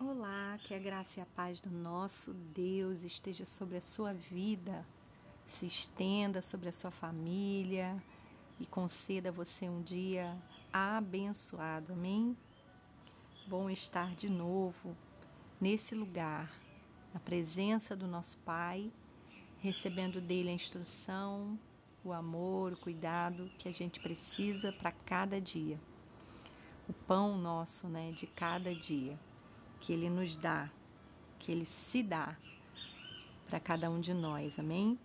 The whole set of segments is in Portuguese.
Olá, que a graça e a paz do nosso Deus esteja sobre a sua vida, se estenda sobre a sua família e conceda a você um dia abençoado. Amém? Bom estar de novo nesse lugar, na presença do nosso Pai, recebendo dele a instrução, o amor, o cuidado que a gente precisa para cada dia. O pão nosso, né, de cada dia que Ele nos dá, que Ele se dá para cada um de nós, amém?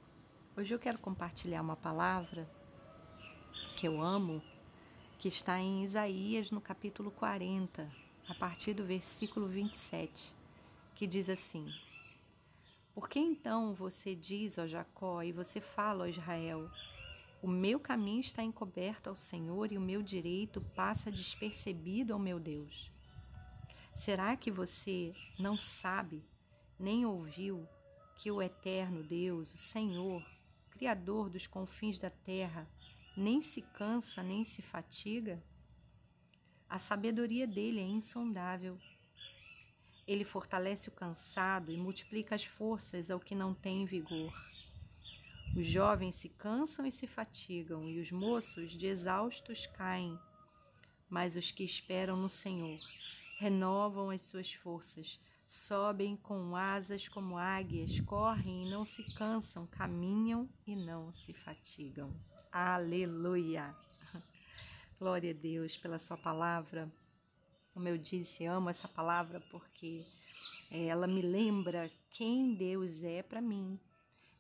Hoje eu quero compartilhar uma palavra que eu amo, que está em Isaías no capítulo 40, a partir do versículo 27, que diz assim: Por que então você diz, ó Jacó, e você fala, ó Israel, o meu caminho está encoberto ao Senhor e o meu direito passa despercebido ao meu Deus? Será que você não sabe, nem ouviu, que o eterno Deus, o Senhor, Criador dos confins da terra, nem se cansa nem se fatiga? A sabedoria dele é insondável. Ele fortalece o cansado e multiplica as forças ao que não tem vigor. Os jovens se cansam e se fatigam, e os moços de exaustos caem. Mas os que esperam no Senhor renovam as suas forças, sobem com asas como águias, correm e não se cansam, caminham e não se fatigam. Aleluia! Glória a Deus pela Sua palavra. Como eu disse, amo essa palavra porque ela me lembra quem Deus é para mim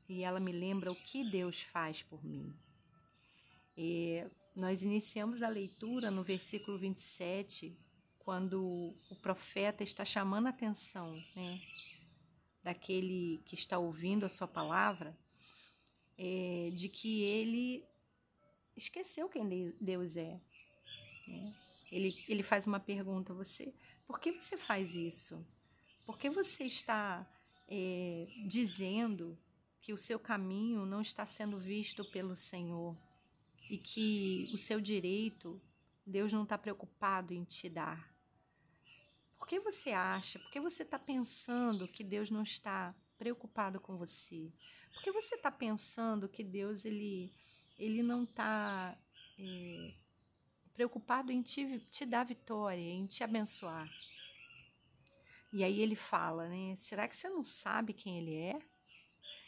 e ela me lembra o que Deus faz por mim. E nós iniciamos a leitura no versículo 27 quando o profeta está chamando a atenção né, daquele que está ouvindo a sua palavra, é, de que ele esqueceu quem Deus é. Né? Ele, ele faz uma pergunta a você: por que você faz isso? Por que você está é, dizendo que o seu caminho não está sendo visto pelo Senhor e que o seu direito Deus não está preocupado em te dar? Por que você acha? Por que você está pensando que Deus não está preocupado com você? Por que você está pensando que Deus ele, ele não está é, preocupado em te, te dar vitória, em te abençoar? E aí ele fala, né? Será que você não sabe quem ele é?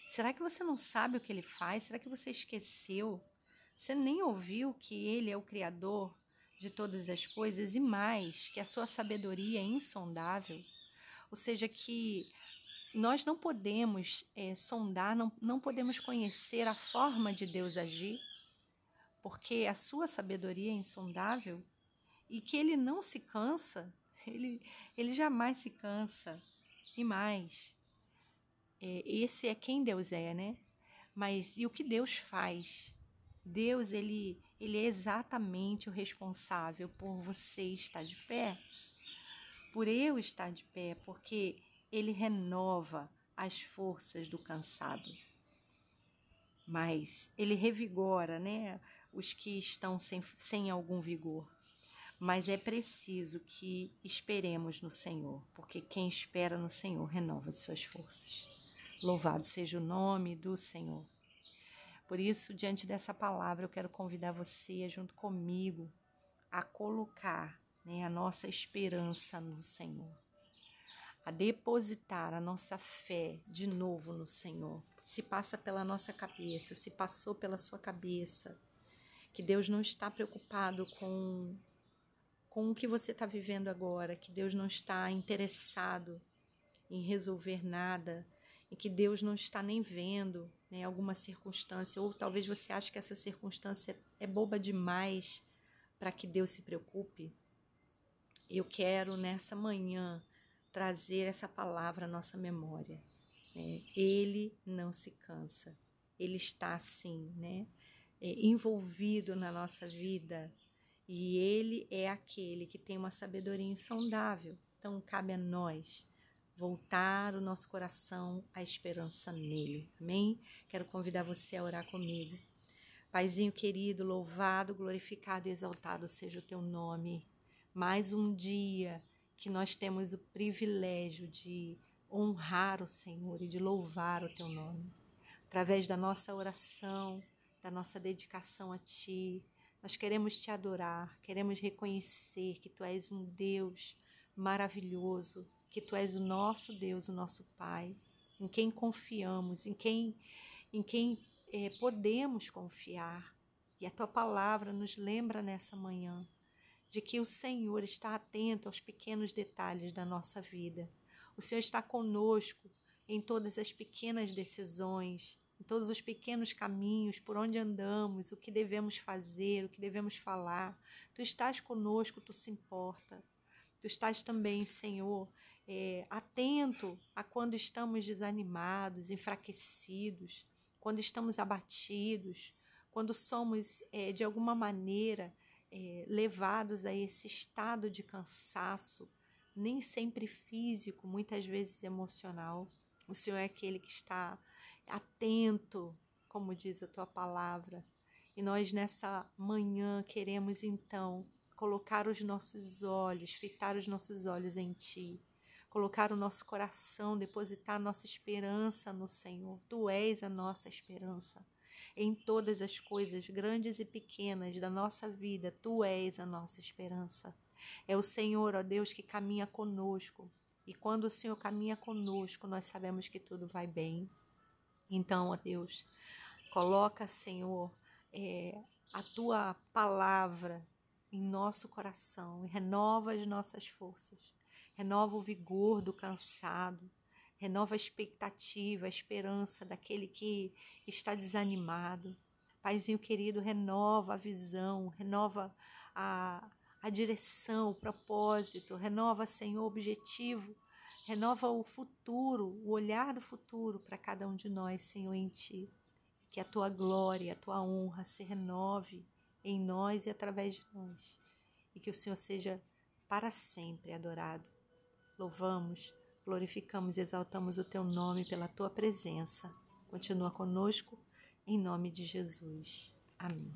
Será que você não sabe o que ele faz? Será que você esqueceu? Você nem ouviu que ele é o Criador de todas as coisas e mais, que a sua sabedoria é insondável. Ou seja, que nós não podemos é, sondar, não, não podemos conhecer a forma de Deus agir, porque a sua sabedoria é insondável e que ele não se cansa, ele, ele jamais se cansa. E mais, é, esse é quem Deus é, né? Mas e o que Deus faz? Deus, ele, ele é exatamente o responsável por você estar de pé, por eu estar de pé, porque ele renova as forças do cansado. Mas ele revigora, né, os que estão sem, sem algum vigor. Mas é preciso que esperemos no Senhor, porque quem espera no Senhor renova as suas forças. Louvado seja o nome do Senhor. Por isso, diante dessa palavra, eu quero convidar você, junto comigo, a colocar né, a nossa esperança no Senhor, a depositar a nossa fé de novo no Senhor. Se passa pela nossa cabeça, se passou pela sua cabeça, que Deus não está preocupado com, com o que você está vivendo agora, que Deus não está interessado em resolver nada e que Deus não está nem vendo né, alguma circunstância, ou talvez você ache que essa circunstância é boba demais para que Deus se preocupe. Eu quero nessa manhã trazer essa palavra à nossa memória. Né? Ele não se cansa, ele está assim, né? É, envolvido na nossa vida. E ele é aquele que tem uma sabedoria insondável. Então cabe a nós voltar o nosso coração à esperança nele. Amém? Quero convidar você a orar comigo. Paizinho querido, louvado, glorificado e exaltado seja o teu nome. Mais um dia que nós temos o privilégio de honrar o Senhor e de louvar o teu nome. Através da nossa oração, da nossa dedicação a ti, nós queremos te adorar, queremos reconhecer que tu és um Deus maravilhoso, que tu és o nosso Deus, o nosso Pai, em quem confiamos, em quem, em quem é, podemos confiar. E a tua palavra nos lembra nessa manhã de que o Senhor está atento aos pequenos detalhes da nossa vida. O Senhor está conosco em todas as pequenas decisões, em todos os pequenos caminhos, por onde andamos, o que devemos fazer, o que devemos falar. Tu estás conosco, tu se importa. Tu estás também, Senhor, é, atento a quando estamos desanimados, enfraquecidos, quando estamos abatidos, quando somos, é, de alguma maneira, é, levados a esse estado de cansaço, nem sempre físico, muitas vezes emocional. O Senhor é aquele que está atento, como diz a tua palavra. E nós nessa manhã queremos então colocar os nossos olhos, fitar os nossos olhos em ti colocar o nosso coração, depositar nossa esperança no Senhor. Tu és a nossa esperança. Em todas as coisas, grandes e pequenas da nossa vida, tu és a nossa esperança. É o Senhor, ó Deus, que caminha conosco. E quando o Senhor caminha conosco, nós sabemos que tudo vai bem. Então, ó Deus, coloca, Senhor, é, a tua palavra em nosso coração e renova as nossas forças renova o vigor do cansado, renova a expectativa, a esperança daquele que está desanimado. Paizinho querido, renova a visão, renova a, a direção, o propósito, renova, Senhor, o objetivo, renova o futuro, o olhar do futuro para cada um de nós, Senhor, em Ti. Que a Tua glória, a Tua honra se renove em nós e através de nós. E que o Senhor seja para sempre adorado. Louvamos, glorificamos e exaltamos o teu nome pela tua presença. Continua conosco, em nome de Jesus. Amém.